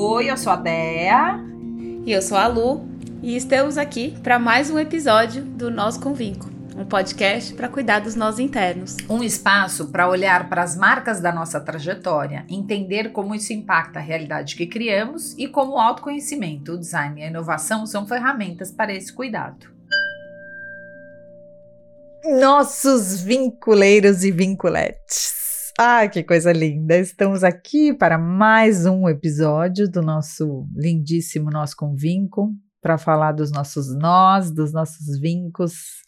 Oi, eu sou a Dea. E eu sou a Lu. E estamos aqui para mais um episódio do Nós Convinco, um podcast para cuidar dos nós internos. Um espaço para olhar para as marcas da nossa trajetória, entender como isso impacta a realidade que criamos e como o autoconhecimento, o design e a inovação são ferramentas para esse cuidado. Nossos vinculeiros e vinculetes. Ah, que coisa linda! Estamos aqui para mais um episódio do nosso lindíssimo Nós com Vinco, para falar dos nossos nós, dos nossos vincos.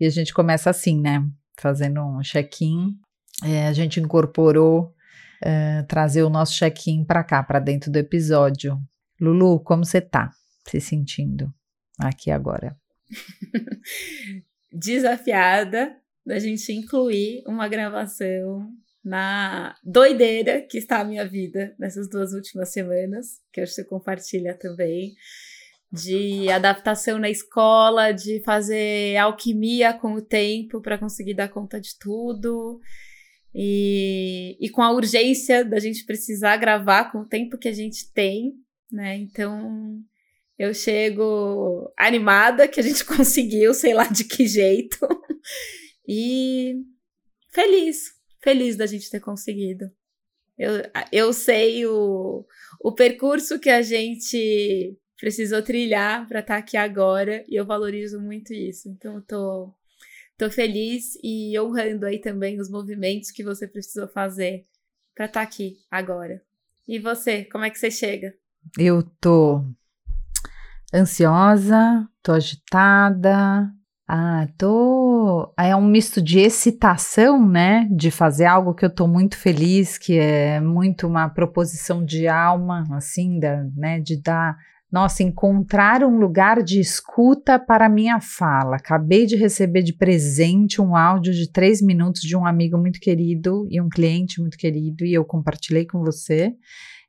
E a gente começa assim, né? Fazendo um check-in. É, a gente incorporou é, trazer o nosso check-in para cá, para dentro do episódio. Lulu, como você tá se sentindo aqui agora? Desafiada da gente incluir uma gravação na doideira que está a minha vida nessas duas últimas semanas, que acho que você compartilha também, de adaptação na escola, de fazer alquimia com o tempo para conseguir dar conta de tudo. E, e com a urgência da gente precisar gravar com o tempo que a gente tem, né? Então eu chego animada que a gente conseguiu, sei lá de que jeito, e feliz, feliz da gente ter conseguido. Eu, eu sei o, o percurso que a gente precisou trilhar para estar tá aqui agora e eu valorizo muito isso. Então, eu tô, tô feliz e honrando aí também os movimentos que você precisou fazer para estar tá aqui agora. E você, como é que você chega? Eu tô ansiosa, tô agitada, ah, tô. É um misto de excitação, né? De fazer algo que eu tô muito feliz, que é muito uma proposição de alma, assim, da, né? De dar. Nossa, encontrar um lugar de escuta para minha fala. Acabei de receber de presente um áudio de três minutos de um amigo muito querido e um cliente muito querido, e eu compartilhei com você.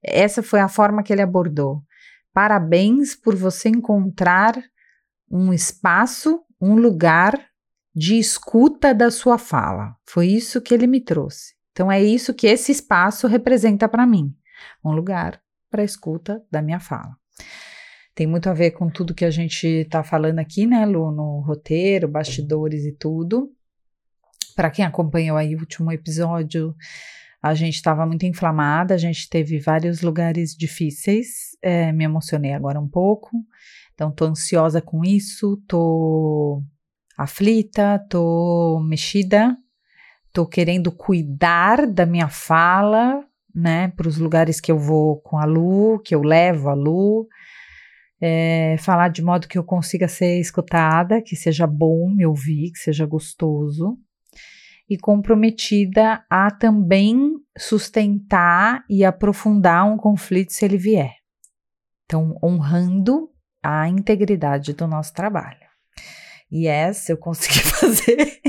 Essa foi a forma que ele abordou. Parabéns por você encontrar um espaço um lugar de escuta da sua fala. Foi isso que ele me trouxe. Então é isso que esse espaço representa para mim, um lugar para escuta da minha fala. Tem muito a ver com tudo que a gente está falando aqui, né, Lu, no roteiro, bastidores e tudo. Para quem acompanhou aí o último episódio, a gente estava muito inflamada, a gente teve vários lugares difíceis, é, me emocionei agora um pouco. Então, tô ansiosa com isso, tô aflita, tô mexida, tô querendo cuidar da minha fala, né, para os lugares que eu vou com a Lu, que eu levo a Lu, é, falar de modo que eu consiga ser escutada, que seja bom me ouvir, que seja gostoso, e comprometida a também sustentar e aprofundar um conflito se ele vier. Então, honrando a integridade do nosso trabalho. E essa eu consegui fazer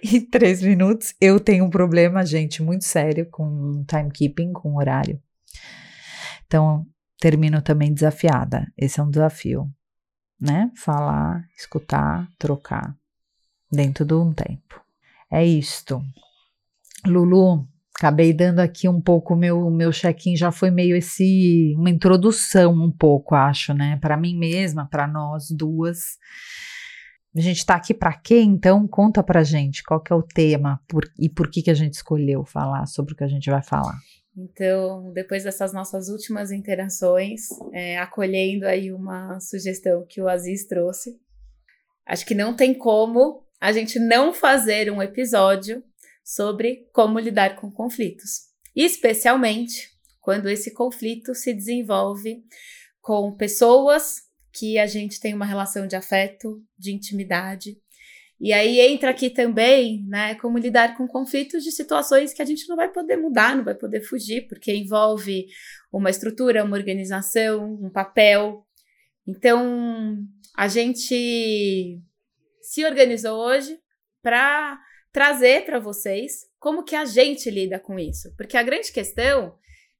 em três minutos. Eu tenho um problema, gente, muito sério com timekeeping, com horário. Então, termino também desafiada. Esse é um desafio, né? Falar, escutar, trocar dentro de um tempo. É isto. Lulu, Acabei dando aqui um pouco meu meu check-in já foi meio esse uma introdução um pouco, acho, né, para mim mesma, para nós duas. A gente está aqui para quê? Então conta para gente qual que é o tema por, e por que que a gente escolheu falar sobre o que a gente vai falar. Então, depois dessas nossas últimas interações, é, acolhendo aí uma sugestão que o Aziz trouxe, acho que não tem como a gente não fazer um episódio sobre como lidar com conflitos, especialmente quando esse conflito se desenvolve com pessoas que a gente tem uma relação de afeto, de intimidade. E aí entra aqui também, né, como lidar com conflitos de situações que a gente não vai poder mudar, não vai poder fugir, porque envolve uma estrutura, uma organização, um papel. Então, a gente se organizou hoje para trazer para vocês como que a gente lida com isso. Porque a grande questão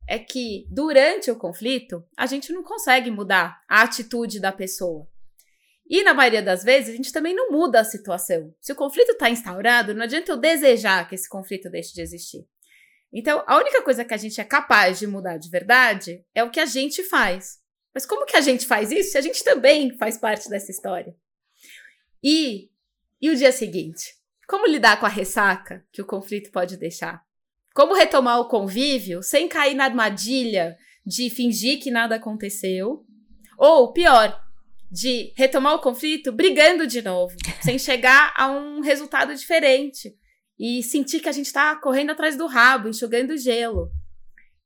é que durante o conflito, a gente não consegue mudar a atitude da pessoa. E na maioria das vezes, a gente também não muda a situação. Se o conflito está instaurado, não adianta eu desejar que esse conflito deixe de existir. Então, a única coisa que a gente é capaz de mudar de verdade é o que a gente faz. Mas como que a gente faz isso se a gente também faz parte dessa história? E, e o dia seguinte? Como lidar com a ressaca que o conflito pode deixar? Como retomar o convívio sem cair na armadilha de fingir que nada aconteceu? Ou, pior, de retomar o conflito brigando de novo, sem chegar a um resultado diferente e sentir que a gente está correndo atrás do rabo, enxugando gelo.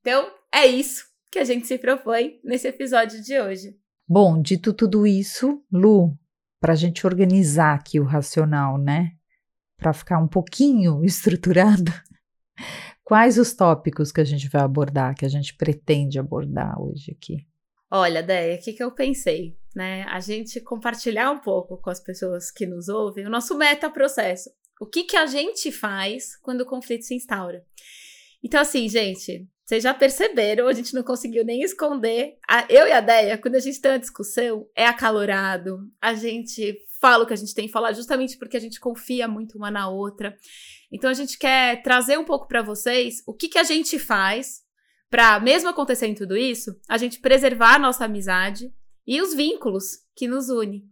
Então, é isso que a gente se propõe nesse episódio de hoje. Bom, dito tudo isso, Lu, para a gente organizar aqui o racional, né? Para ficar um pouquinho estruturado, quais os tópicos que a gente vai abordar, que a gente pretende abordar hoje aqui? Olha, Déia, o que, que eu pensei? Né? A gente compartilhar um pouco com as pessoas que nos ouvem o nosso meta-processo. O que, que a gente faz quando o conflito se instaura? Então, assim, gente, vocês já perceberam, a gente não conseguiu nem esconder. A, eu e a Deia, quando a gente tem uma discussão, é acalorado, a gente fala o que a gente tem que falar, justamente porque a gente confia muito uma na outra. Então, a gente quer trazer um pouco para vocês o que, que a gente faz para, mesmo acontecendo tudo isso, a gente preservar a nossa amizade e os vínculos que nos unem.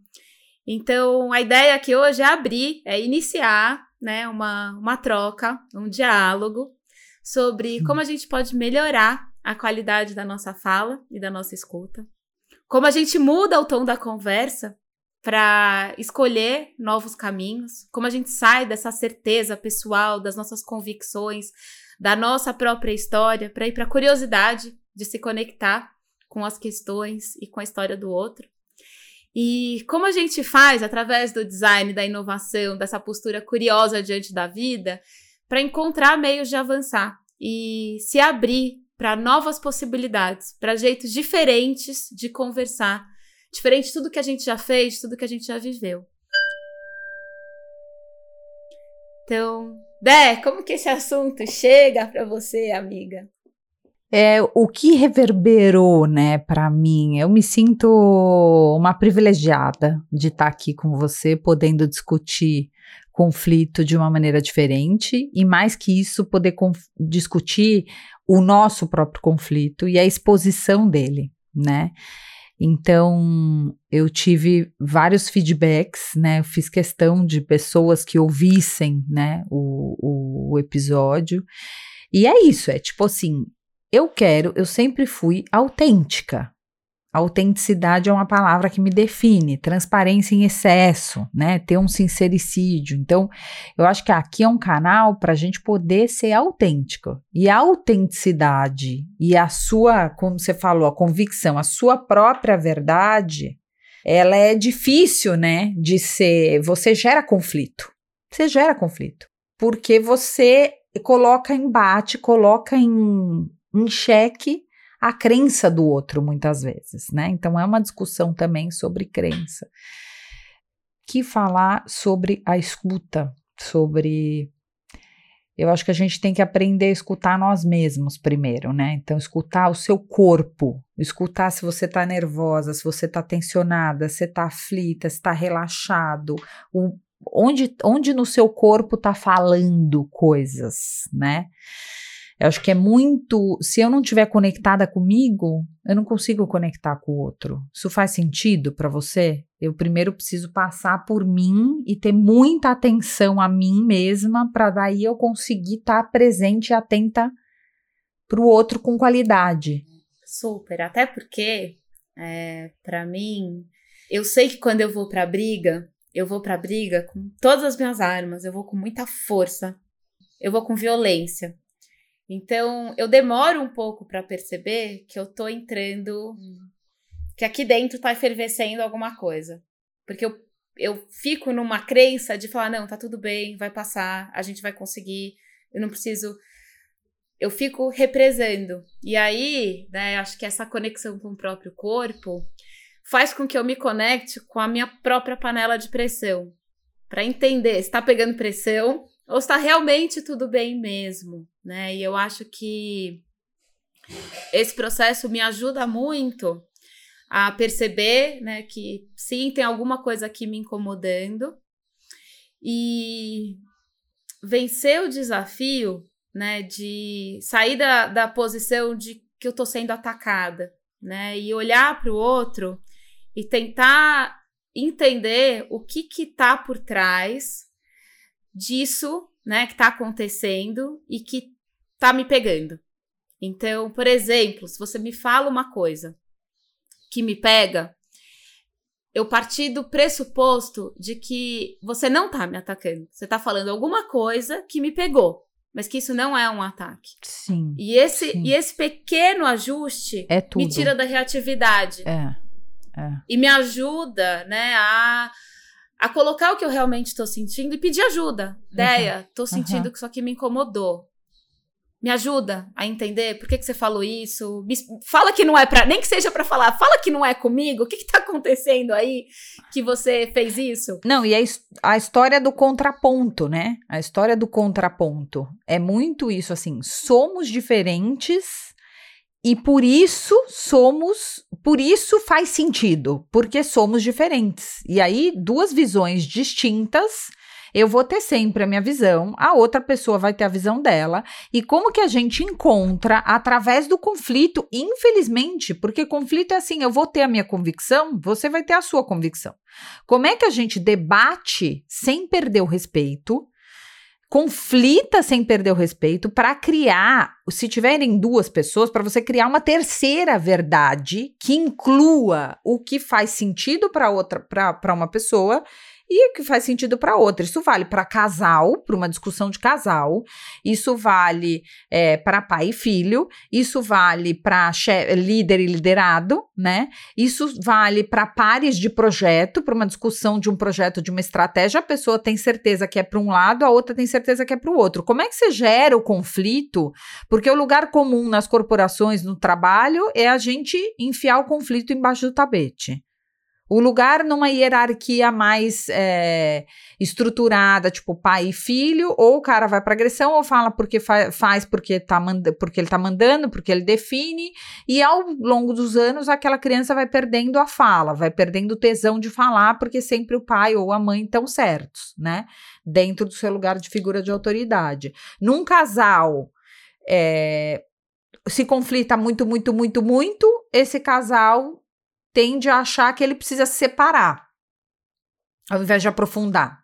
Então, a ideia aqui hoje é abrir, é iniciar né, uma, uma troca, um diálogo sobre como a gente pode melhorar a qualidade da nossa fala e da nossa escuta, como a gente muda o tom da conversa para escolher novos caminhos, como a gente sai dessa certeza pessoal, das nossas convicções, da nossa própria história para ir para a curiosidade de se conectar com as questões e com a história do outro. E como a gente faz através do design, da inovação, dessa postura curiosa diante da vida, para encontrar meios de avançar e se abrir para novas possibilidades, para jeitos diferentes de conversar, diferente de tudo que a gente já fez, tudo que a gente já viveu. Então, Dé, como que esse assunto chega para você, amiga? É, o que reverberou, né, para mim, eu me sinto uma privilegiada de estar tá aqui com você, podendo discutir conflito de uma maneira diferente e mais que isso poder discutir o nosso próprio conflito e a exposição dele, né? Então, eu tive vários feedbacks, né? Eu fiz questão de pessoas que ouvissem, né, o, o episódio. E é isso, é tipo assim, eu quero, eu sempre fui autêntica, Autenticidade é uma palavra que me define, transparência em excesso, né? Ter um sincericídio. Então, eu acho que aqui é um canal para a gente poder ser autêntico. E a autenticidade e a sua, como você falou, a convicção, a sua própria verdade, ela é difícil, né? De ser. Você gera conflito. Você gera conflito. Porque você coloca embate, coloca em, em xeque a crença do outro, muitas vezes, né? Então é uma discussão também sobre crença. Que falar sobre a escuta, sobre. Eu acho que a gente tem que aprender a escutar nós mesmos primeiro, né? Então, escutar o seu corpo, escutar se você tá nervosa, se você tá tensionada, se tá aflita, se tá relaxado, o, onde, onde no seu corpo tá falando coisas, né? Eu acho que é muito. Se eu não estiver conectada comigo, eu não consigo conectar com o outro. Isso faz sentido para você? Eu primeiro preciso passar por mim e ter muita atenção a mim mesma, para daí eu conseguir estar tá presente e atenta para o outro com qualidade. Super. Até porque, é, para mim, eu sei que quando eu vou para briga, eu vou para briga com todas as minhas armas, eu vou com muita força, eu vou com violência. Então, eu demoro um pouco para perceber que eu tô entrando. que aqui dentro tá efervescendo alguma coisa. Porque eu, eu fico numa crença de falar: não, tá tudo bem, vai passar, a gente vai conseguir, eu não preciso. Eu fico represando. E aí, né, acho que essa conexão com o próprio corpo faz com que eu me conecte com a minha própria panela de pressão. Para entender se tá pegando pressão ou está realmente tudo bem mesmo, né? E eu acho que esse processo me ajuda muito a perceber, né, que sim, tem alguma coisa aqui me incomodando e vencer o desafio né? De sair da, da posição de que eu tô sendo atacada, né? E olhar para o outro e tentar entender o que que tá por trás disso, né, que tá acontecendo e que tá me pegando. Então, por exemplo, se você me fala uma coisa que me pega, eu parti do pressuposto de que você não tá me atacando. Você tá falando alguma coisa que me pegou, mas que isso não é um ataque. Sim. E esse, sim. E esse pequeno ajuste é me tira da reatividade. É. É. E me ajuda, né, a, a colocar o que eu realmente estou sentindo e pedir ajuda. Ideia, tô sentindo Uhum. que isso aqui me incomodou. Me ajuda a entender por que, que você falou isso. Fala que não é pra. Nem que seja pra falar, fala que não é comigo. O que, que tá acontecendo aí que você fez isso? Não, e a, a história do contraponto, né? A história do contraponto. É muito isso, assim. Somos diferentes e por isso somos. Por isso faz sentido, porque somos diferentes. E aí, duas visões distintas. Eu vou ter sempre a minha visão, a outra pessoa vai ter a visão dela. E como que a gente encontra através do conflito, infelizmente, porque conflito é assim, eu vou ter a minha convicção, você vai ter a sua convicção. Como é que a gente debate sem perder o respeito? Conflita sem perder o respeito para criar, se tiverem duas pessoas, para você criar uma terceira verdade que inclua o que faz sentido para outra, para uma pessoa e que faz sentido para outra. Isso vale para casal, para uma discussão de casal. Isso vale é, para pai e filho. Isso vale para líder e liderado, né? Isso vale para pares de projeto, para uma discussão de um projeto, de uma estratégia. A pessoa tem certeza que é para um lado, a outra tem certeza que é para o outro. Como é que você gera o conflito? Porque o lugar comum nas corporações, no trabalho, é a gente enfiar o conflito embaixo do tapete. O lugar numa hierarquia mais é, estruturada, tipo pai e filho, ou o cara vai para agressão, ou fala porque fa faz porque, tá porque ele tá mandando, porque ele define, e ao longo dos anos aquela criança vai perdendo a fala, vai perdendo o tesão de falar, porque sempre o pai ou a mãe estão certos, né? Dentro do seu lugar de figura de autoridade. Num casal. É, se conflita muito, muito, muito, muito, esse casal tende a achar que ele precisa se separar, ao invés de aprofundar,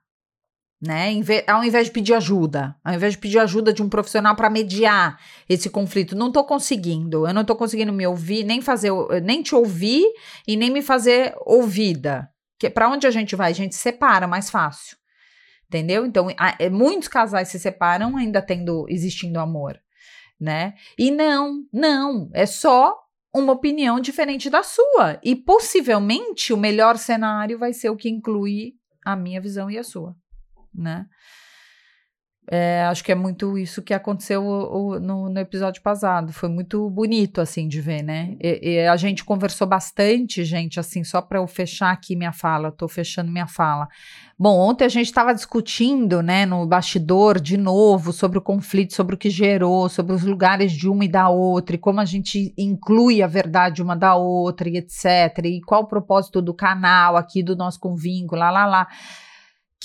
né? Ao invés de pedir ajuda, ao invés de pedir ajuda de um profissional para mediar esse conflito, não tô conseguindo, eu não tô conseguindo me ouvir, nem fazer, nem te ouvir e nem me fazer ouvida. Que para onde a gente vai? A gente separa mais fácil. Entendeu? Então, há, muitos casais se separam ainda tendo existindo amor, né? E não, não, é só uma opinião diferente da sua. E possivelmente o melhor cenário vai ser o que inclui a minha visão e a sua, né? É, acho que é muito isso que aconteceu o, o, no, no, episódio passado. Foi muito bonito, assim, de ver, né? E, e a gente conversou bastante, gente, assim, só para eu fechar aqui minha fala, tô fechando minha fala. Bom, ontem a gente estava discutindo, né, no bastidor, de novo, sobre o conflito, sobre o que gerou, sobre os lugares de uma e da outra, e como a gente inclui a verdade uma da outra, e etc. E qual o propósito do canal aqui, do nosso convínculo, lá, lá, lá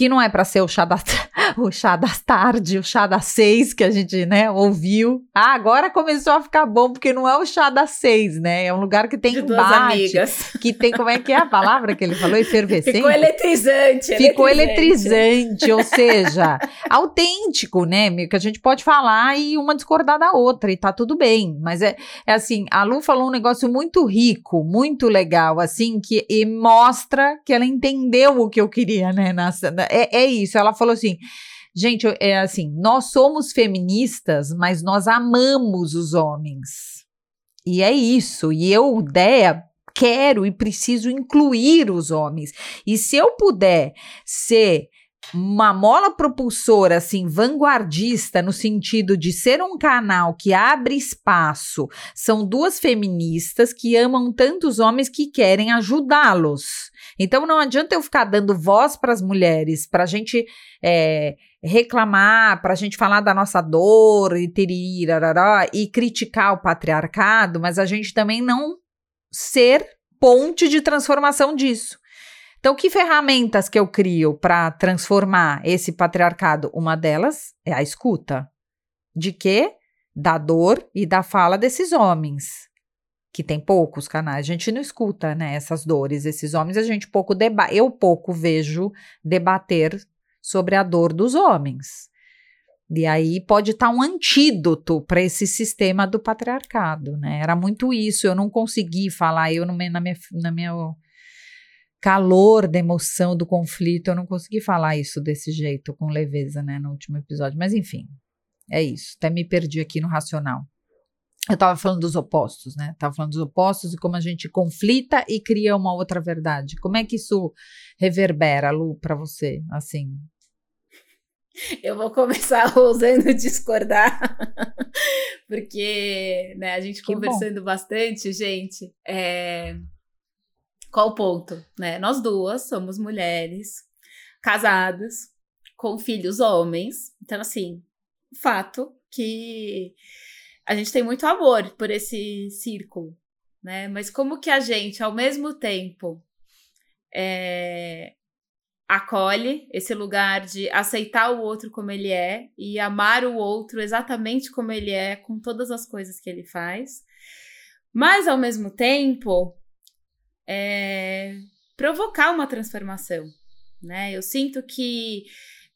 que não é para ser o chá, da, o chá das tarde, o chá das seis que a gente, né, ouviu. Ah, agora começou a ficar bom, porque não é o chá das seis, né? É um lugar que tem De embate, que tem, como é que é a palavra que ele falou? Efervescente? Ficou eletrizante. Ficou eletrizante, ou seja, autêntico, né? Que a gente pode falar e uma discordar da outra, e tá tudo bem. Mas é, é assim, a Lu falou um negócio muito rico, muito legal, assim, que e mostra que ela entendeu o que eu queria, né? Nessa, é, é isso, ela falou assim. Gente, é assim, nós somos feministas, mas nós amamos os homens. E é isso. E eu, Dea, quero e preciso incluir os homens. E se eu puder ser uma mola propulsora, assim, vanguardista, no sentido de ser um canal que abre espaço, são duas feministas que amam tantos homens que querem ajudá-los. Então não adianta eu ficar dando voz para as mulheres, para a gente é, reclamar, para a gente falar da nossa dor e tirirarará, e criticar o patriarcado, mas a gente também não ser ponte de transformação disso. Então, que ferramentas que eu crio para transformar esse patriarcado? Uma delas é a escuta. De quê? Da dor e da fala desses homens, que tem poucos canais. A gente não escuta, né, essas dores, esses homens, a gente pouco deba eu pouco vejo debater sobre a dor dos homens. E aí pode estar tá um antídoto para esse sistema do patriarcado, né? Era muito isso, eu não consegui falar, eu no, na minha, na minha calor da emoção do conflito, eu não consegui falar isso desse jeito, com leveza, né, no último episódio. Mas enfim, é isso. Até me perdi aqui no racional. Eu estava falando dos opostos, né? Estava falando dos opostos e como a gente conflita e cria uma outra verdade. Como é que isso reverbera, Lu, para você, assim? Eu vou começar ousando discordar, porque né, a gente que conversando bom. bastante, gente, é, qual o ponto? Né? Nós duas somos mulheres, casadas, com filhos homens. Então, assim, fato que a gente tem muito amor por esse círculo, né? Mas como que a gente, ao mesmo tempo, é, acolhe esse lugar de aceitar o outro como ele é e amar o outro exatamente como ele é, com todas as coisas que ele faz, mas ao mesmo tempo é, provocar uma transformação, né? Eu sinto que,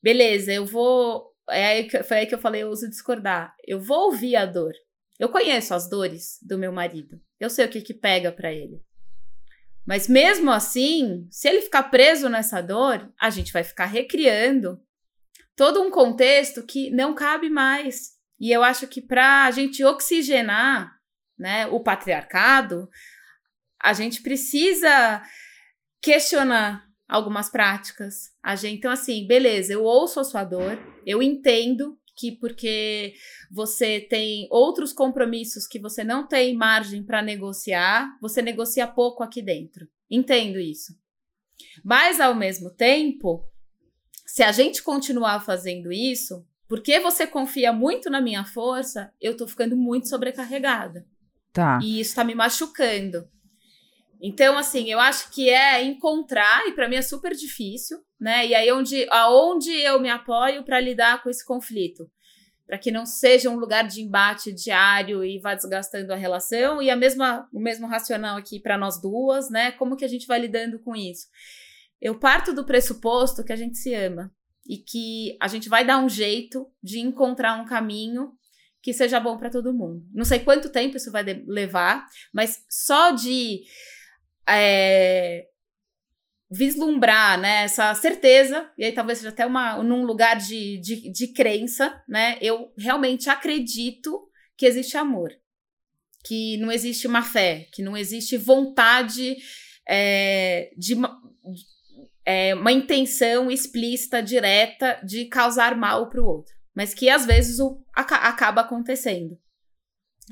beleza, eu vou. É foi aí que eu falei, eu uso discordar. Eu vou ouvir a dor. Eu conheço as dores do meu marido. Eu sei o que que pega para ele. Mas mesmo assim, se ele ficar preso nessa dor, a gente vai ficar recriando todo um contexto que não cabe mais. E eu acho que para a gente oxigenar né, o patriarcado, a gente precisa questionar algumas práticas. A gente, então, assim, beleza, eu ouço a sua dor, eu entendo que porque você tem outros compromissos que você não tem margem para negociar, você negocia pouco aqui dentro. Entendo isso. Mas ao mesmo tempo, se a gente continuar fazendo isso, porque você confia muito na minha força, eu tô ficando muito sobrecarregada. Tá. E isso tá me machucando. Então, assim, eu acho que é encontrar, e para mim é super difícil, né? E aí onde, aonde eu me apoio para lidar com esse conflito? Para que não seja um lugar de embate diário e vá desgastando a relação, e a mesma, o mesmo racional aqui para nós duas, né? Como que a gente vai lidando com isso? Eu parto do pressuposto que a gente se ama e que a gente vai dar um jeito de encontrar um caminho que seja bom para todo mundo. Não sei quanto tempo isso vai levar, mas só de é, vislumbrar né, essa certeza, e aí talvez seja até uma, num lugar de, de, de crença, né? Eu realmente acredito que existe amor, que não existe uma fé, que não existe vontade é, de uma, é, uma intenção explícita, direta de causar mal para o outro, mas que às vezes o, acaba acontecendo.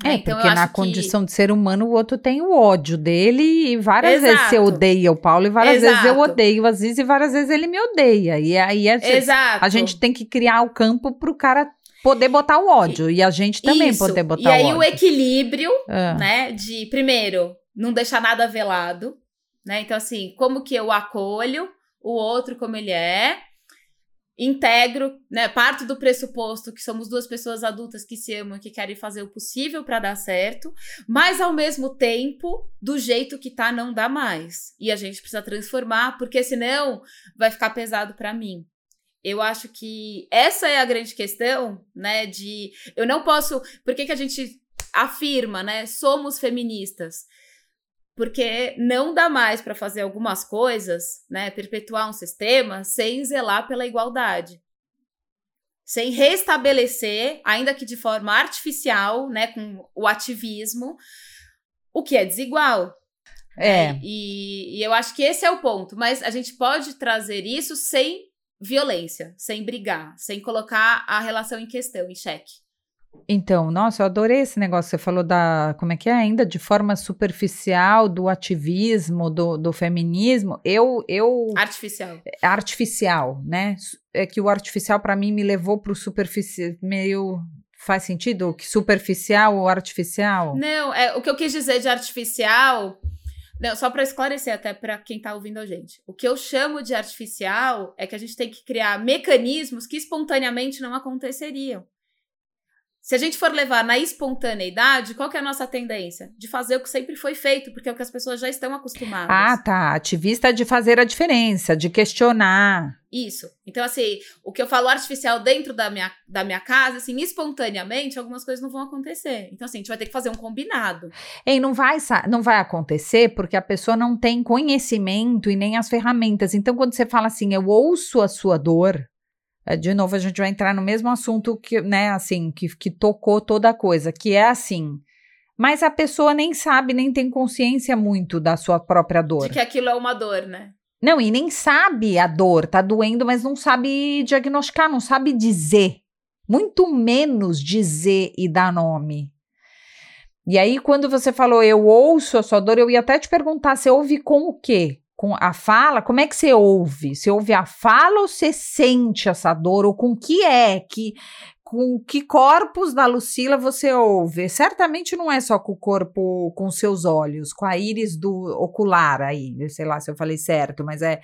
É, então, porque na condição que... de ser humano, o outro tem o ódio dele e várias Exato. vezes você odeia o Paulo e várias Exato. vezes eu odeio o Aziz e várias vezes ele me odeia. E aí a, a gente tem que criar o campo para o cara poder botar o ódio e a gente também Isso. poder botar o ódio. E aí o, o equilíbrio, é. né, de primeiro, não deixar nada velado, né? Então assim, como que eu acolho o outro como ele é, integro, né, parto do pressuposto que somos duas pessoas adultas que se amam e que querem fazer o possível para dar certo, mas ao mesmo tempo, do jeito que tá não dá mais. E a gente precisa transformar, porque senão vai ficar pesado para mim. Eu acho que essa é a grande questão, né, de eu não posso, por que que a gente afirma, né, somos feministas? Porque não dá mais para fazer algumas coisas, né, perpetuar um sistema sem zelar pela igualdade. Sem restabelecer, ainda que de forma artificial, né, com o ativismo, o que é desigual. É. Né? E, e eu acho que esse é o ponto. Mas a gente pode trazer isso sem violência, sem brigar, sem colocar a relação em questão, em xeque. Então, nossa, eu adorei esse negócio. Você falou da, como é que é ainda, de forma superficial, do ativismo, do, do feminismo. Eu, eu. Artificial. É, artificial, né? É que o artificial, para mim, me levou para o superficial, meio. Faz sentido? Que superficial ou artificial? Não, é, o que eu quis dizer de artificial. Não, só para esclarecer até para quem está ouvindo a gente. O que eu chamo de artificial é que a gente tem que criar mecanismos que espontaneamente não aconteceriam. Se a gente for levar na espontaneidade, qual que é a nossa tendência? De fazer o que sempre foi feito, porque é o que as pessoas já estão acostumadas. Ah, tá. Ativista de fazer a diferença, de questionar. Isso. Então, assim, o que eu falo artificial dentro da minha, da minha casa, assim, espontaneamente, algumas coisas não vão acontecer. Então, assim, a gente vai ter que fazer um combinado. E não vai, não vai acontecer porque a pessoa não tem conhecimento e nem as ferramentas. Então, quando você fala assim, eu ouço a sua dor, de novo, a gente vai entrar no mesmo assunto que, né, assim, que, que tocou toda a coisa, que é assim. Mas a pessoa nem sabe, nem tem consciência muito da sua própria dor. De que aquilo é uma dor, né? Não, e nem sabe a dor, tá doendo, mas não sabe diagnosticar, não sabe dizer. Muito menos dizer e dar nome. E aí, quando você falou, eu ouço a sua dor, eu ia até te perguntar, você ouve com o quê? Com a fala, como é que você ouve? Você ouve a fala ou você sente essa dor? Ou com que é que com que corpos da Lucila você ouve? Certamente não é só com o corpo, com seus olhos, com a íris do ocular aí, sei lá se eu falei certo, mas é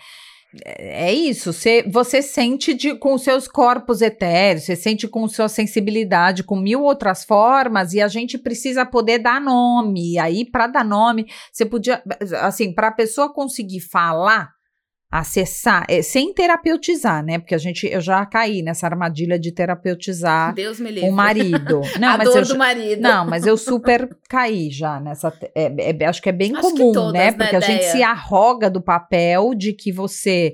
é, é isso, você, você sente de, com seus corpos etéreos, você sente com sua sensibilidade, com mil outras formas, e a gente precisa poder dar nome. E aí, para dar nome, você podia, assim, para a pessoa conseguir falar, acessar, é, sem terapeutizar, né? Porque a gente, eu já caí nessa armadilha de terapeutizar o marido. Não, a mas dor eu, do marido. Não, mas eu super caí já nessa. É, é, acho que é bem Acho comum, todas, né? né, Porque a gente se arroga do papel de que você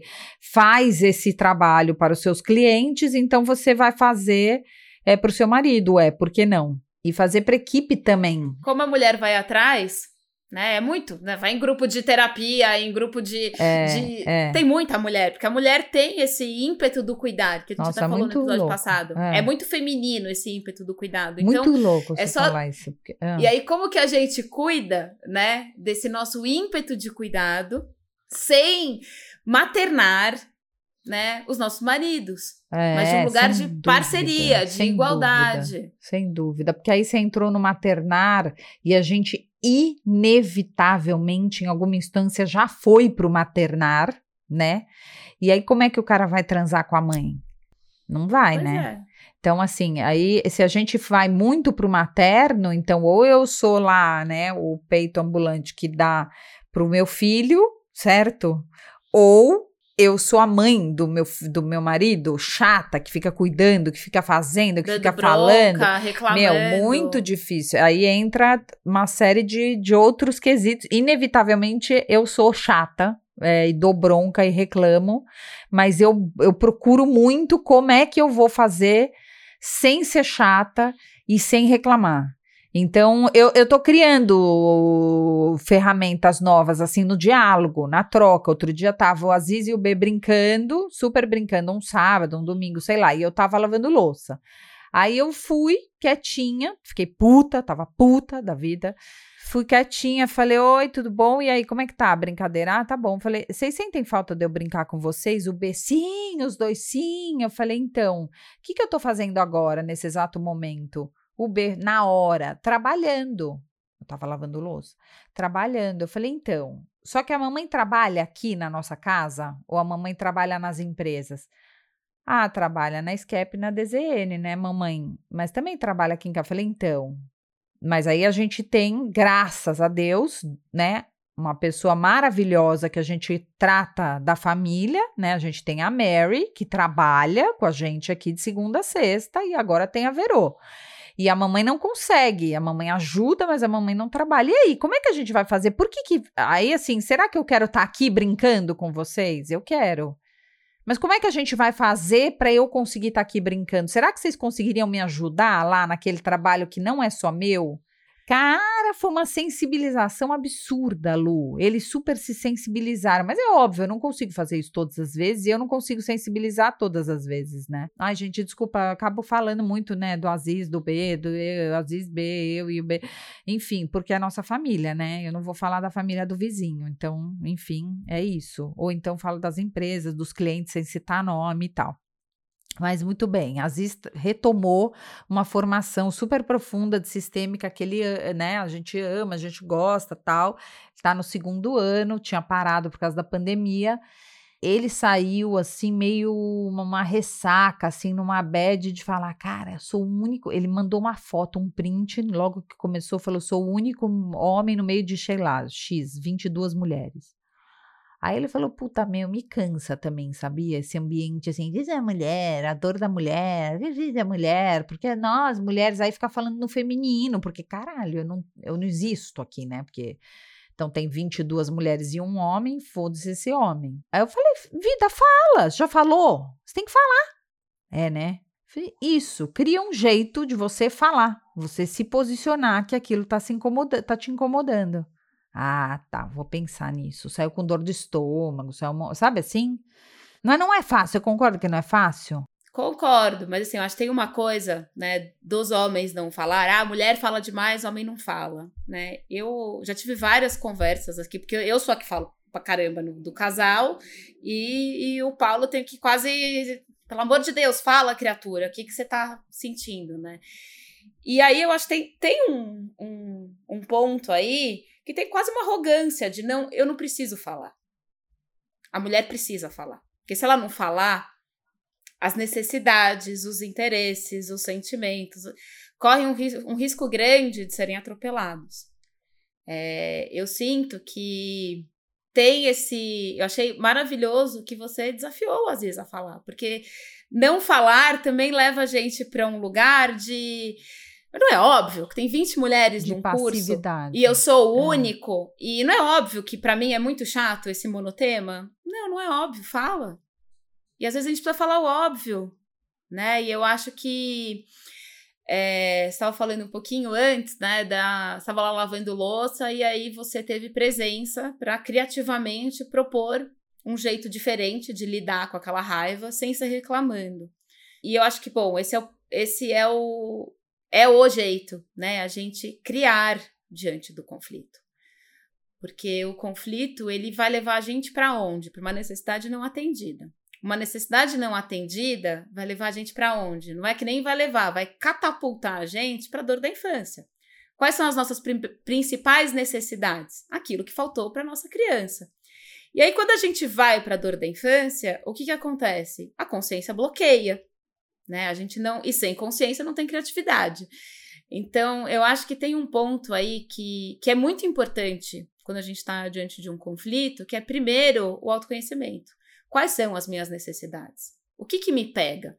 faz esse trabalho para os seus clientes, então você vai fazer é, para o seu marido, é, por que não? E fazer para equipe também. Como a mulher vai atrás, né? É muito, né? Vai em grupo de terapia, em grupo de. É, de- é. Tem muita mulher, porque a mulher tem esse ímpeto do cuidar, que a gente Nossa, até falou no muito episódio louco. passado. É. É. muito feminino esse ímpeto do cuidado. Muito Então, louco é só- falar isso. porque- ah. E aí, como que a gente cuida, né, desse nosso ímpeto de cuidado, sem maternar, né, os nossos maridos, mas de um É, lugar de dúvida, parceria, de sem igualdade. dúvida, sem dúvida, porque aí você entrou no maternar e a gente inevitavelmente, em alguma instância, já foi pro maternar, né? E aí como é que o cara vai transar com a mãe? Não vai, Pois né? é. Então, assim, aí se a gente vai muito pro materno, então ou eu sou lá, né, o peito ambulante que dá pro meu filho, certo? Ou eu sou a mãe do meu, do meu marido, chata, que fica cuidando, que fica fazendo, que Dando fica bronca, falando. reclamando. Meu, muito difícil. Aí entra uma série de, de outros quesitos. Inevitavelmente, eu sou chata. é, e dou bronca e reclamo, mas eu, eu procuro muito como é que eu vou fazer sem ser chata e sem reclamar. Então, eu, eu tô criando ferramentas novas, assim, no diálogo, na troca. Outro dia tava o Aziz e o B brincando, super brincando, um sábado, um domingo, sei lá, e eu tava lavando louça. Aí eu fui quietinha, fiquei puta, tava puta da vida. Fui quietinha, falei, oi, tudo bom? E aí, como é que tá a brincadeira? Ah, tá bom. Falei, vocês sentem falta de eu brincar com vocês? O B, sim, os dois, sim. Eu falei, então, o que, que eu tô fazendo agora, nesse exato momento? B, na hora, trabalhando. Eu tava lavando louça. Trabalhando. Eu falei, então, só que a mamãe trabalha aqui na nossa casa? Ou a mamãe trabalha nas empresas? Ah, trabalha na SCAP e na DZN, né, mamãe? Mas também trabalha aqui em casa. Eu falei, então. Mas aí a gente tem, graças a Deus, né, uma pessoa maravilhosa que a gente trata da família, né? A gente tem a Mary, que trabalha com a gente aqui de segunda a sexta, e agora tem a Verô. E a mamãe não consegue, a mamãe ajuda, mas a mamãe não trabalha. E aí, como é que a gente vai fazer? Por que que. Aí, assim, será que eu quero estar aqui brincando com vocês? Eu quero. Mas como é que a gente vai fazer para eu conseguir estar aqui brincando? Será que vocês conseguiriam me ajudar lá naquele trabalho que não é só meu? Cara, foi uma sensibilização absurda, Lu. Eles super se sensibilizaram. Mas é óbvio, eu não consigo fazer isso todas as vezes e eu não consigo sensibilizar todas as vezes, né? Ai, gente, desculpa, eu acabo falando muito, né, do Aziz, do B, do eu, Aziz B, eu e o B. Enfim, porque é a nossa família, né? Eu não vou falar da família do vizinho. Então, enfim, é isso. Ou então falo das empresas, dos clientes sem citar nome e tal. Mas muito bem, Aziz retomou uma formação super profunda de sistêmica que ele, eh, né, a gente ama, a gente gosta, tal. Está no segundo ano, tinha parado por causa da pandemia. ele saiu assim meio uma ressaca, assim, numa bad de falar, cara, eu sou o único. Ele mandou uma foto, um print, logo que começou, falou: sou o único homem no meio de, sei lá, X, 22 mulheres. Aí ele falou, puta, meu, me cansa também, sabia? Esse ambiente assim, diz a mulher, a dor da mulher, diz a mulher, porque nós, mulheres, aí fica falando no feminino, porque caralho, eu não, eu não existo aqui, né? Porque então tem 22 mulheres e um homem, foda-se esse homem. Aí eu falei, vida, fala, já falou? Você tem que falar. É, né? Isso, cria um jeito de você falar, você se posicionar que aquilo tá, se incomoda tá te incomodando. Ah, tá, vou pensar nisso. Saiu com dor de estômago, saiu, sabe assim? Mas não é fácil, eu concordo que não é fácil. Concordo, mas assim, eu acho que tem uma coisa, né, dos homens não falar. Ah, mulher fala demais, homem não fala, né? Eu já tive várias conversas aqui, porque eu sou a que falo pra caramba no, do casal, e, e o Paulo tem que quase, pelo amor de Deus, fala, criatura, o que, que você tá sentindo, né? E aí eu acho que tem, tem um, um, um ponto aí que tem quase uma arrogância de não, eu não preciso falar. A mulher precisa falar. Porque se ela não falar, as necessidades, os interesses, os sentimentos, correm um, ris um risco grande de serem atropelados. É, eu sinto que tem esse. Eu achei maravilhoso que você desafiou às vezes a falar, porque não falar também leva a gente para um lugar de. Não é óbvio que tem 20 mulheres de num curso e eu sou o é. único. E não é óbvio que para mim é muito chato esse monotema. Não, não é óbvio, fala. E às vezes a gente precisa falar o óbvio, né? E eu acho que é, estava falando um pouquinho antes, né? Da estava lá lavando louça e aí você teve presença para criativamente propor um jeito diferente de lidar com aquela raiva sem ser reclamando. E eu acho que bom, esse é o, esse é o é o jeito, né? A gente criar diante do conflito. Porque o conflito, ele vai levar a gente para onde? Para uma necessidade não atendida uma necessidade não atendida vai levar a gente para onde? Não é que nem vai levar, vai catapultar a gente para a dor da infância. Quais são as nossas principais necessidades? Aquilo que faltou para nossa criança. E aí, quando a gente vai para a dor da infância, o que, que acontece? A consciência bloqueia, né? A gente não. E sem consciência não tem criatividade. Então, eu acho que tem um ponto aí que, que é muito importante quando a gente está diante de um conflito, que é primeiro o autoconhecimento. Quais são as minhas necessidades? O que que me pega?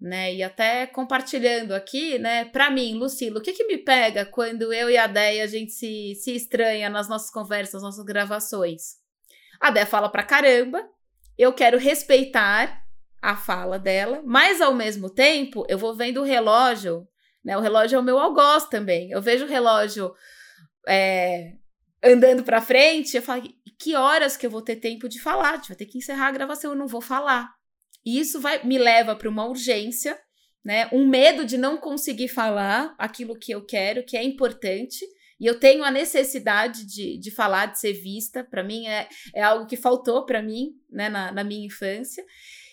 Né? E até compartilhando aqui, né, para mim, Lucila, o que que me pega quando eu e a Déia a gente se, se estranha nas nossas conversas, nas nossas gravações? A Déia fala pra caramba, eu quero respeitar a fala dela, mas ao mesmo tempo eu vou vendo o relógio, né? O relógio é o meu algoz também. Eu vejo o relógio é, andando para frente, eu falo, que horas que eu vou ter tempo de falar? Vai ter que encerrar a gravação, eu não vou falar. E isso vai me leva para uma urgência, né? Um medo de não conseguir falar aquilo que eu quero, que é importante. E eu tenho a necessidade de, de falar, de ser vista. Para mim, é, é algo que faltou para mim, né, na, na minha infância.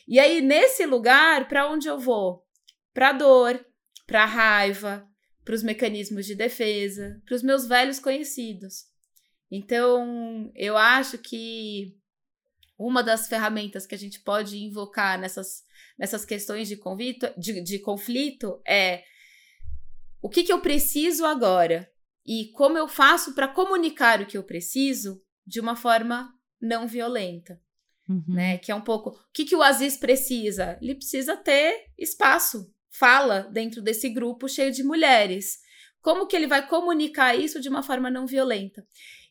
E aí, nesse lugar, para onde eu vou? Para dor, para raiva, para os mecanismos de defesa, para os meus velhos conhecidos. Então, eu acho que uma das ferramentas que a gente pode invocar nessas, nessas questões de, convito, de, de conflito é o que, que eu preciso agora e como eu faço para comunicar o que eu preciso de uma forma não violenta. Uhum. Né? Que é um pouco. O que, que o Aziz precisa? Ele precisa ter espaço, fala dentro desse grupo cheio de mulheres. Como que ele vai comunicar isso de uma forma não violenta?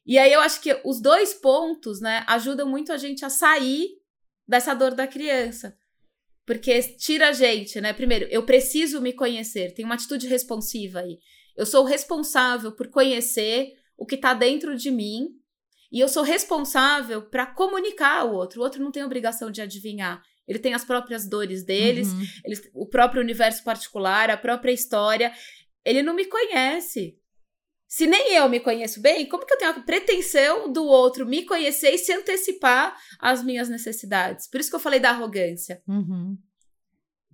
E aí eu acho que os dois pontos, né, ajudam muito a gente a sair dessa dor da criança. Porque tira a gente, né? Primeiro, eu preciso me conhecer, tem uma atitude responsiva aí. Eu sou responsável por conhecer o que está dentro de mim e eu sou responsável para comunicar ao outro. O outro não tem obrigação de adivinhar. Ele tem as próprias dores deles, uhum. ele, o próprio universo particular, a própria história. Ele não me conhece. Se nem eu me conheço bem, como que eu tenho a pretensão do outro me conhecer e se antecipar às minhas necessidades? Por isso que eu falei da arrogância. Uhum.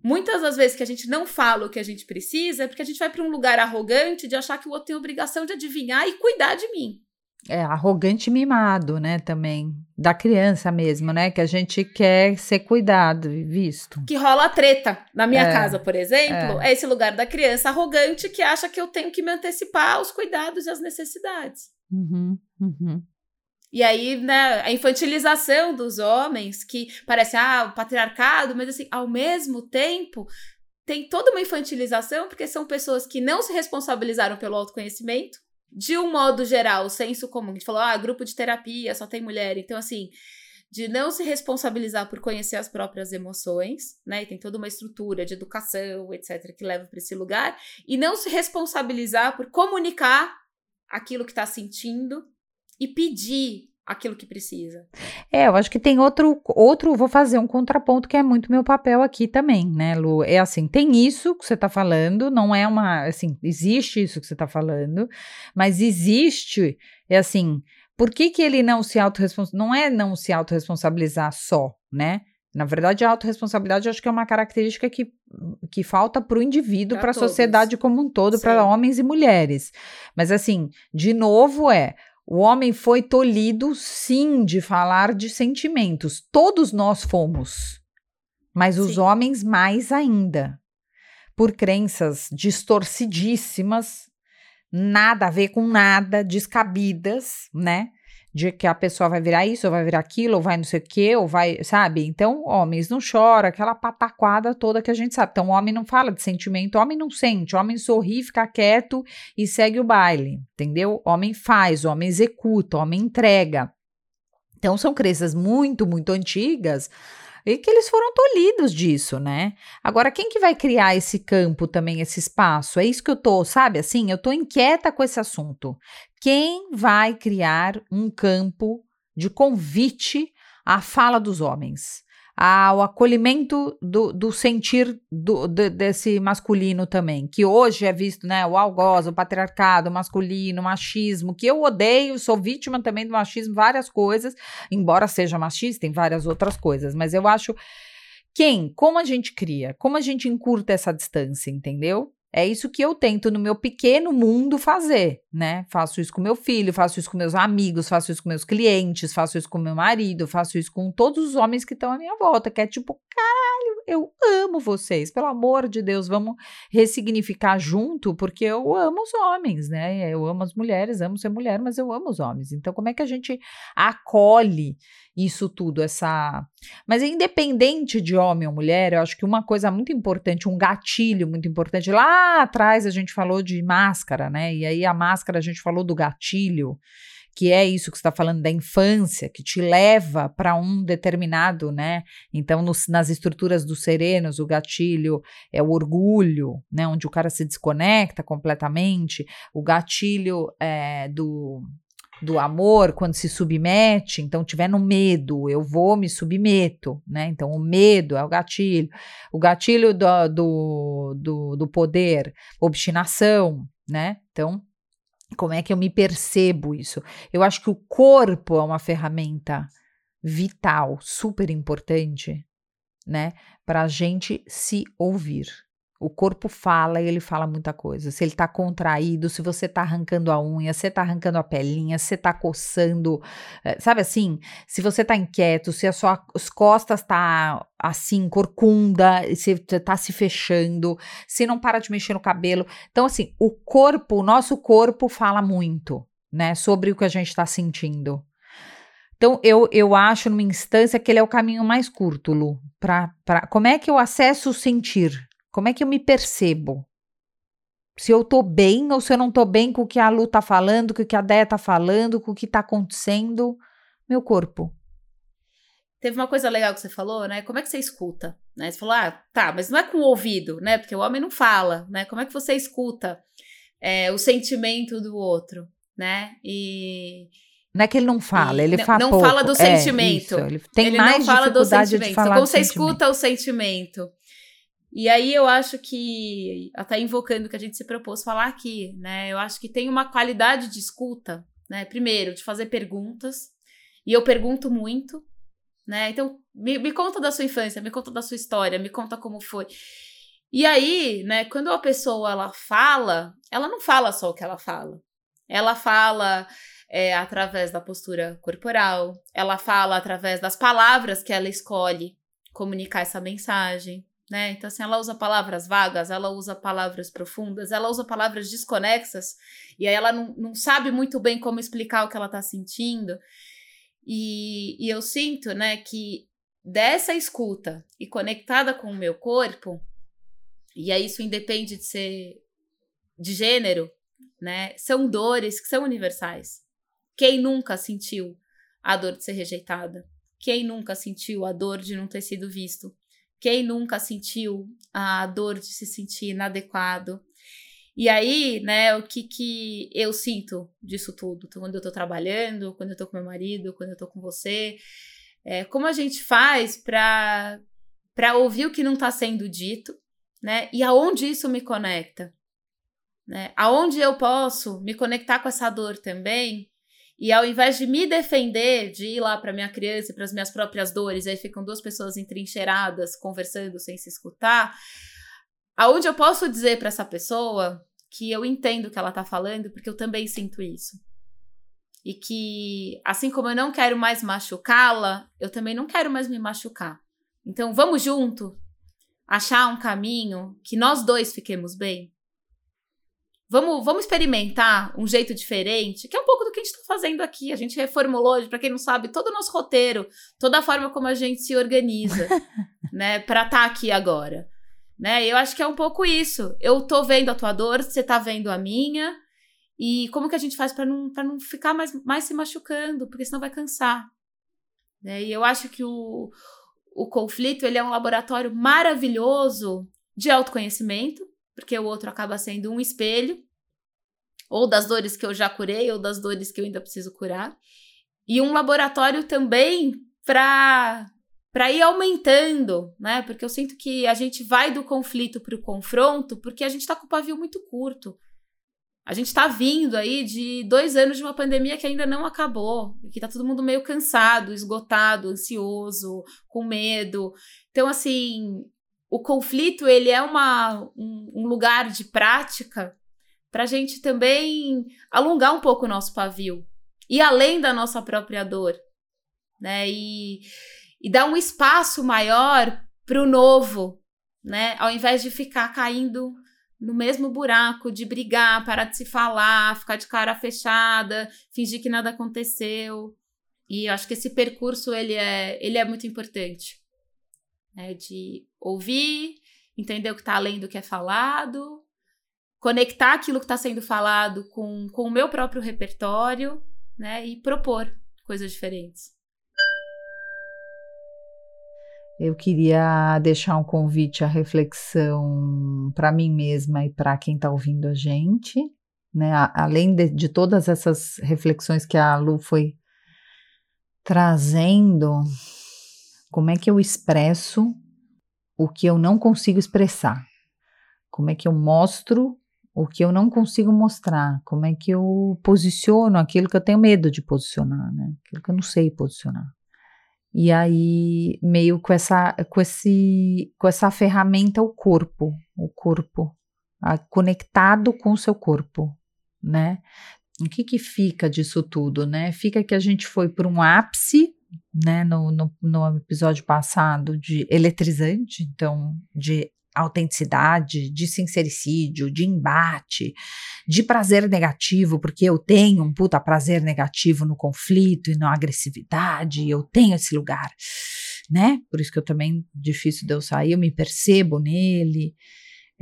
Muitas das vezes que a gente não fala o que a gente precisa é porque a gente vai para um lugar arrogante de achar que o outro tem a obrigação de adivinhar e cuidar de mim. É arrogante e mimado, né, também. Da criança mesmo, né? Que a gente quer ser cuidado e visto. Que rola treta. Na minha é, casa, por exemplo, é. é esse lugar da criança arrogante que acha que eu tenho que me antecipar aos cuidados e às necessidades. Uhum, uhum. E aí, né, a infantilização dos homens, que parece, ah, o patriarcado, mas assim, ao mesmo tempo, tem toda uma infantilização, porque são pessoas que não se responsabilizaram pelo autoconhecimento. De um modo geral, o senso comum, gente falou, ah, grupo de terapia, só tem mulher. Então, assim, de não se responsabilizar por conhecer as próprias emoções, né? E tem toda uma estrutura de educação, etc., que leva para esse lugar, e não se responsabilizar por comunicar aquilo que está sentindo e pedir aquilo que precisa. É, eu acho que tem outro, outro, vou fazer um contraponto que é muito meu papel aqui também, né, Lu? É assim, tem isso que você está falando, não é uma, assim, existe isso que você está falando, mas existe, é assim, por que que ele não se autorresponsabiliza, não é não se autorresponsabilizar só, né? Na verdade, a autorresponsabilidade eu acho que é uma característica que, que falta para o indivíduo, para a sociedade como um todo, para homens e mulheres. Mas assim, de novo é o homem foi tolhido, sim, de falar de sentimentos. Todos nós fomos, mas os sim. homens mais ainda, por crenças distorcidíssimas, nada a ver com nada, descabidas, né? De que a pessoa vai virar isso, ou vai virar aquilo, ou vai não sei o quê, ou vai, sabe? Então, homens não choram, aquela pataquada toda que a gente sabe. Então, homem não fala de sentimento, homem não sente, homem sorri, fica quieto e segue o baile, entendeu? Homem faz, homem executa, homem entrega. Então, são crenças muito, muito antigas e que eles foram tolhidos disso, né? Agora, quem que vai criar esse campo também, esse espaço? É isso que eu tô, sabe? Assim, eu tô inquieta com esse assunto. Quem vai criar um campo de convite à fala dos homens? ao acolhimento do, do sentir do, de, desse masculino também, que hoje é visto, né, o algoz, o patriarcado, o masculino, o machismo, que eu odeio, sou vítima também do machismo, várias coisas, embora seja machista em várias outras coisas, mas eu acho quem, como a gente cria, como a gente encurta essa distância, entendeu? É isso que eu tento no meu pequeno mundo fazer, né? Faço isso com meu filho, faço isso com meus amigos, faço isso com meus clientes, faço isso com meu marido, faço isso com todos os homens que estão à minha volta, que é tipo, caralho, eu amo vocês, pelo amor de Deus, vamos ressignificar junto, porque eu amo os homens, né? Eu amo as mulheres, amo ser mulher, mas eu amo os homens. Então, como é que a gente acolhe isso tudo, essa. Mas independente de homem ou mulher, eu acho que uma coisa muito importante, um gatilho muito importante. Lá atrás a gente falou de máscara, né? E aí a máscara a gente falou do gatilho que é isso que está falando da infância, que te leva para um determinado, né? Então, nas estruturas dos serenos, o gatilho é o orgulho, né? Onde o cara se desconecta completamente, o gatilho é, do do amor, quando se submete, então tiver no medo, eu vou me submeto, né? Então o medo é o gatilho. O gatilho do, do, do, do poder, obstinação, né? Então, como é que eu me percebo isso? Eu acho que o corpo é uma ferramenta vital, super importante, né? Para a gente se ouvir. O corpo fala e ele fala muita coisa. Se ele tá contraído, se você tá arrancando a unha, se tá arrancando a pelinha, se tá coçando, eh, sabe assim? Se você tá inquieto, se as costas tá assim, corcunda, se tá se fechando, se não para de mexer no cabelo. Então, assim, o corpo, o nosso corpo fala muito, né, sobre o que a gente tá sentindo. Então, eu, eu acho numa instância que ele é o caminho mais curto, Lu. Pra, pra, como é que eu acesso o sentir? Como é que eu me percebo? Se eu tô bem ou se eu não tô bem com o que a Lu tá falando, com o que a Déia tá falando, com o que tá acontecendo, meu corpo. Teve uma coisa legal que você falou, né? Como é que você escuta? Né? Você falou, ah, tá, mas não é com o ouvido, né? Porque o homem não fala, né? Como é que você escuta é, o sentimento do outro, né? E não é que ele não fala, ele não, fala não pouco. fala do é, sentimento. Isso, ele tem ele mais não fala dificuldade do sentimento. de falar então, como você sentimento. escuta o sentimento. E aí eu acho que, até invocando o que a gente se propôs falar aqui, né? Eu acho que tem uma qualidade de escuta, né? Primeiro, de fazer perguntas. E eu pergunto muito, né? Então, me, me conta da sua infância, me conta da sua história, me conta como foi. E aí, né, quando a pessoa ela fala, ela não fala só o que ela fala. Ela fala é, através da postura corporal, ela fala através das palavras que ela escolhe comunicar essa mensagem. Né? Então, assim, ela usa palavras vagas, ela usa palavras profundas, ela usa palavras desconexas, e aí ela não, não sabe muito bem como explicar o que ela está sentindo. E, e eu sinto, né, que dessa escuta e conectada com o meu corpo, e aí isso independe de ser de gênero, né? São dores que são universais. Quem nunca sentiu a dor de ser rejeitada? Quem nunca sentiu a dor de não ter sido visto? Quem nunca sentiu a dor de se sentir inadequado? E aí, né, o que que eu sinto disso tudo? Então, quando eu tô trabalhando, quando eu tô com meu marido, quando eu tô com você, é, como a gente faz para para ouvir o que não está sendo dito, né? E aonde isso me conecta? Né? Aonde eu posso me conectar com essa dor também e ao invés de me defender, de ir lá para minha criança e para as minhas próprias dores, aí ficam duas pessoas entrincheiradas conversando sem se escutar, aonde eu posso dizer para essa pessoa que eu entendo o que ela está falando, porque eu também sinto isso. E que, assim como eu não quero mais machucá-la, eu também não quero mais me machucar. Então, vamos junto achar um caminho que nós dois fiquemos bem. Vamos, vamos experimentar um jeito diferente, que é um pouco do que a gente está fazendo aqui. A gente reformulou, para quem não sabe, todo o nosso roteiro, toda a forma como a gente se organiza, né, para estar tá aqui agora. Né? Eu acho que é um pouco isso. Eu tô vendo a tua dor, você tá vendo a minha, e como que a gente faz para não, não ficar mais, mais se machucando, porque senão vai cansar. Né? E eu acho que o, o conflito ele é um laboratório maravilhoso de autoconhecimento, porque o outro acaba sendo um espelho, ou das dores que eu já curei, ou das dores que eu ainda preciso curar. E um laboratório também para para ir aumentando, né? Porque eu sinto que a gente vai do conflito para o confronto porque a gente está com o pavio muito curto. A gente está vindo aí de dois anos de uma pandemia que ainda não acabou, que está todo mundo meio cansado, esgotado, ansioso, com medo. Então, assim, o conflito ele é uma, um, lugar de prática para a gente também alongar um pouco o nosso pavio e além da nossa própria dor, né? E, e dar um espaço maior para o novo, né? Ao invés de ficar caindo no mesmo buraco de brigar, parar de se falar, ficar de cara fechada, fingir que nada aconteceu. E acho que esse percurso ele é, ele é muito importante né? De ouvir, entender o que está além do que é falado, conectar aquilo que está sendo falado com, com o meu próprio repertório, né? E propor coisas diferentes. Eu queria deixar um convite à reflexão para mim mesma e para quem está ouvindo a gente, né? Além de, de todas essas reflexões que a Lu foi trazendo, como é que eu expresso o que eu não consigo expressar? Como é que eu mostro o que eu não consigo mostrar? Como é que eu posiciono aquilo que eu tenho medo de posicionar, né? Aquilo que eu não sei posicionar. E aí, meio com essa, com esse, com essa ferramenta, o corpo, o corpo, a, conectado com o seu corpo, né? O que que fica disso tudo, né? Fica que a gente foi por um ápice né, no, no, no episódio passado de eletrizante, então de autenticidade, de sincericídio, de embate, de prazer negativo, porque eu tenho um puta prazer negativo no conflito e na agressividade, eu tenho esse lugar, né? Por isso que eu também, difícil de eu sair, eu me percebo nele.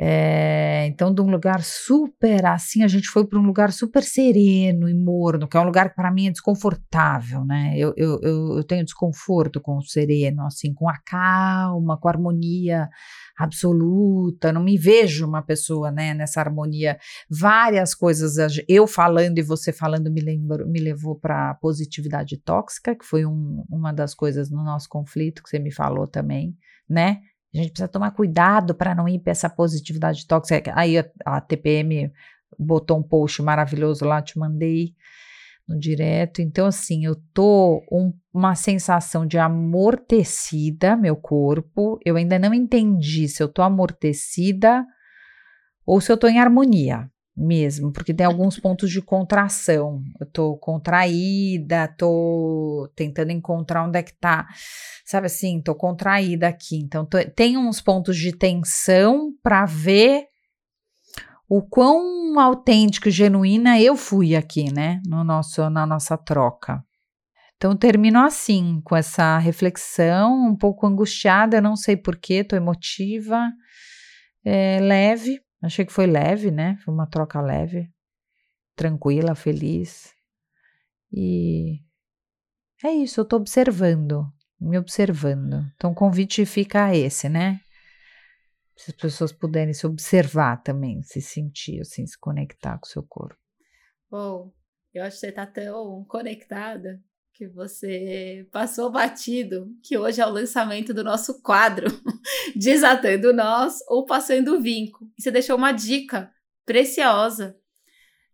É, então, de um lugar super assim, a gente foi para um lugar super sereno e morno, que é um lugar que para mim é desconfortável, né? Eu, eu, eu, tenho desconforto com o sereno, assim, com a calma, com a harmonia absoluta. Não me vejo uma pessoa, né, nessa harmonia. Várias coisas, eu falando e você falando, me, lembro, me levou para positividade tóxica, que foi um, uma das coisas no nosso conflito que você me falou também, né? A gente precisa tomar cuidado para não ir para essa positividade tóxica. Aí a, a, TPM botou um post maravilhoso lá, te mandei no direto. Então, assim, eu tô um, uma sensação de amortecida, meu corpo. Eu ainda não entendi se eu tô amortecida ou se eu tô em harmonia. Mesmo, porque tem alguns pontos de contração. Eu tô contraída, tô tentando encontrar onde é que tá, sabe assim, tô contraída aqui. Então, tô, tem uns pontos de tensão para ver o quão autêntico e genuína eu fui aqui, né, no nosso, na nossa troca. Então, termino assim, com essa reflexão, um pouco angustiada, não sei porquê, tô emotiva, é, leve, achei que foi leve, né, foi uma troca leve, tranquila, feliz, e é isso, eu tô observando, me observando. Então, o convite fica esse, né, se as pessoas puderem se observar também, se sentir, assim, se conectar com o seu corpo. Bom, eu acho que você está tão conectada que você passou batido, que hoje é o lançamento do nosso quadro Desatando Nós ou Passando o Vinco. E você deixou uma dica preciosa,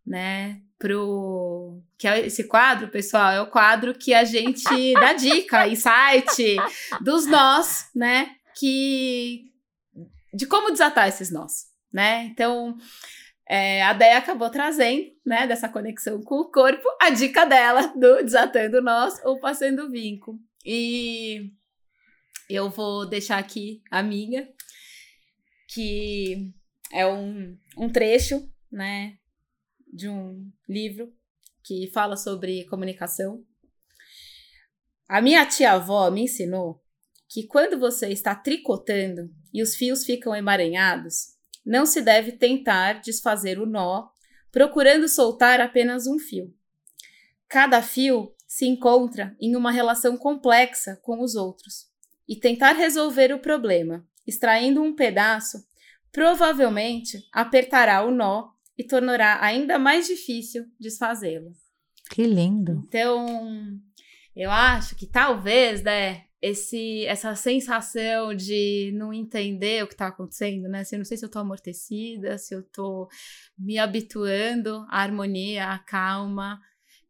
né, pro que é esse quadro, pessoal, é o quadro que a gente dá dica, insight dos nós, né, que de como desatar esses nós, né? Então, é, a Déia acabou trazendo, né, dessa conexão com o corpo, a dica dela do desatando nós ou passando vinco. E eu vou deixar aqui a minha, que é um, um trecho, né, de um livro que fala sobre comunicação. A minha tia-avó me ensinou que quando você está tricotando e os fios ficam emaranhados, não se deve tentar desfazer o nó, procurando soltar apenas um fio. Cada fio se encontra em uma relação complexa com os outros, e tentar resolver o problema, extraindo um pedaço, provavelmente apertará o nó e tornará ainda mais difícil desfazê-lo. Que lindo! Então, eu acho que talvez, né, esse essa sensação de não entender o que está acontecendo, né? Assim, não sei se eu estou amortecida, se eu estou me habituando à harmonia, à calma,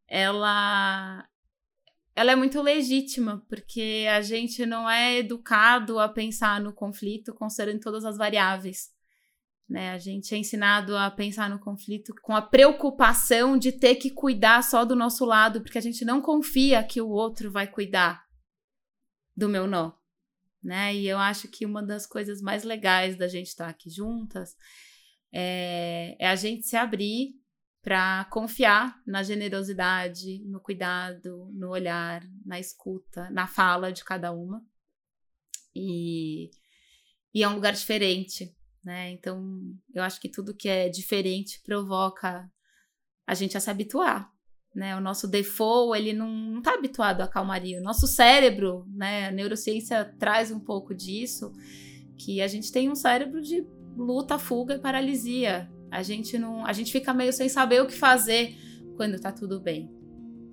ela ela é muito legítima, porque a gente não é educado a pensar no conflito considerando todas as variáveis. Né? A gente é ensinado a pensar no conflito com a preocupação de ter que cuidar só do nosso lado, porque a gente não confia que o outro vai cuidar do meu nó, né? E eu acho que uma das coisas mais legais da gente estar aqui juntas é, é a gente se abrir para confiar na generosidade, no cuidado, no olhar, na escuta, na fala de cada uma. E, e é um lugar diferente, né? Então, eu acho que tudo que é diferente provoca a gente a se habituar, né? O nosso default, ele não está habituado à calmaria. O nosso cérebro, né? A neurociência traz um pouco disso, que a gente tem um cérebro de luta, fuga e paralisia. A gente não, a gente fica meio sem saber o que fazer quando tá tudo bem,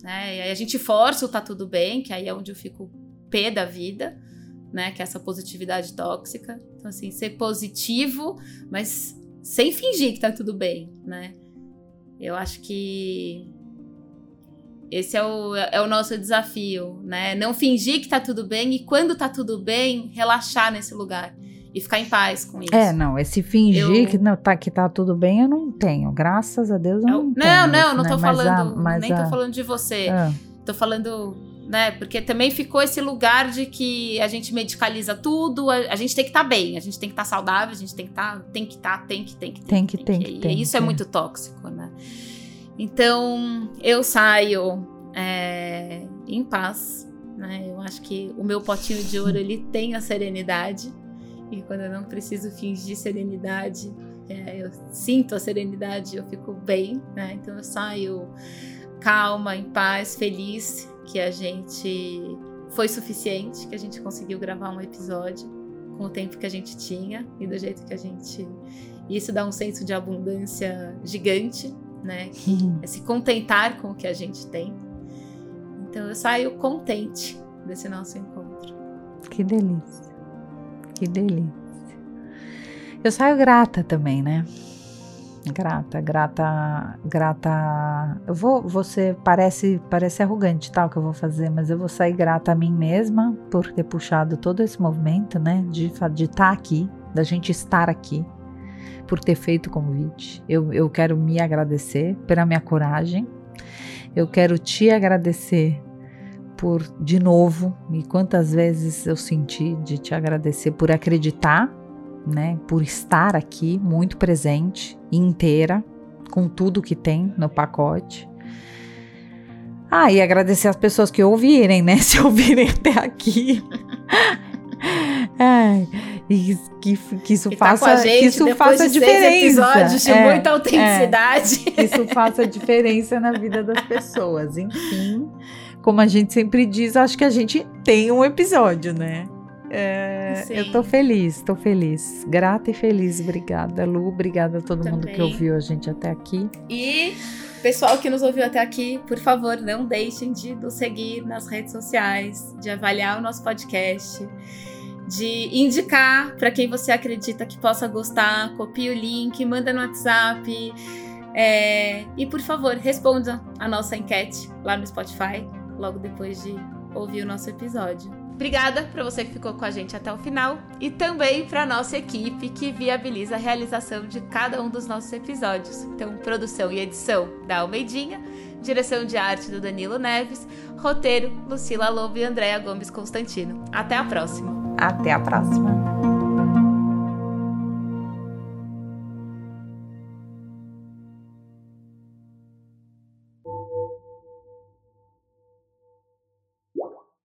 né? E aí a gente força o tá tudo bem, que aí é onde eu fico pé da vida, né? Que é essa positividade tóxica. Então assim, ser positivo, mas sem fingir que tá tudo bem, né? Eu acho que esse é o, é o nosso desafio, né? Não fingir que tá tudo bem e quando tá tudo bem, relaxar nesse lugar e ficar em paz com isso. É, não, esse fingir eu... que, não, tá, que tá tudo bem, eu não tenho. Graças a Deus eu não, não tenho. Não, não, não né? tô falando, a, nem a... tô falando de você. Ah. Tô falando, né, porque também ficou esse lugar de que a gente medicaliza tudo, a, a gente tem que estar tá bem, a gente tem que estar tá saudável, a gente tem que estar, tá, tem que estar, tá, tem que, tem que, tem, tem que, tem que, tem que, tem e isso é muito tóxico, né? Então, eu saio é, em paz, né? Eu acho que o meu potinho de ouro, ele tem a serenidade. E quando eu não preciso fingir serenidade, é, eu sinto a serenidade, eu fico bem, né? Então eu saio calma, em paz, feliz que a gente foi suficiente, que a gente conseguiu gravar um episódio com o tempo que a gente tinha e do jeito que a gente. Isso dá um senso de abundância gigante, né? É se contentar com o que a gente tem. Então eu saio contente desse nosso encontro. Que delícia. Que delícia. Eu saio grata também, né? Grata, grata, grata. Eu vou, você parece, parece arrogante tal que eu vou fazer, mas eu vou sair grata a mim mesma por ter puxado todo esse movimento, né? De de estar tá aqui, da gente estar aqui por ter feito o convite. Eu, eu quero me agradecer pela minha coragem. Eu quero te agradecer por, de novo, e quantas vezes eu senti de te agradecer por acreditar, né? Por estar aqui muito presente, inteira, com tudo que tem no pacote. Ah, e agradecer as pessoas que ouvirem, né? Se ouvirem até aqui. Ai, e que, que isso que tá faça, gente, que isso faça de diferença. episódios de é, muita autenticidade. É, que isso faça diferença na vida das pessoas. Enfim, como a gente sempre diz, acho que a gente tem um episódio, né? É, eu tô feliz, tô feliz. Grata e feliz. Obrigada, Lu. Obrigada a todo Também. mundo que ouviu a gente até aqui. E pessoal que nos ouviu até aqui, por favor, não deixem de nos seguir nas redes sociais, de avaliar o nosso podcast de indicar para quem você acredita que possa gostar, copie o link, manda no WhatsApp. É, e por favor, responda a nossa enquete lá no Spotify, logo depois de ouvir o nosso episódio. Obrigada para você que ficou com a gente até o final e também para nossa equipe que viabiliza a realização de cada um dos nossos episódios. Então, produção e edição da Almeidinha, direção de arte do Danilo Neves, roteiro Lucila Lobo e Andréa Gomes Constantino. Até a próxima! Até a próxima!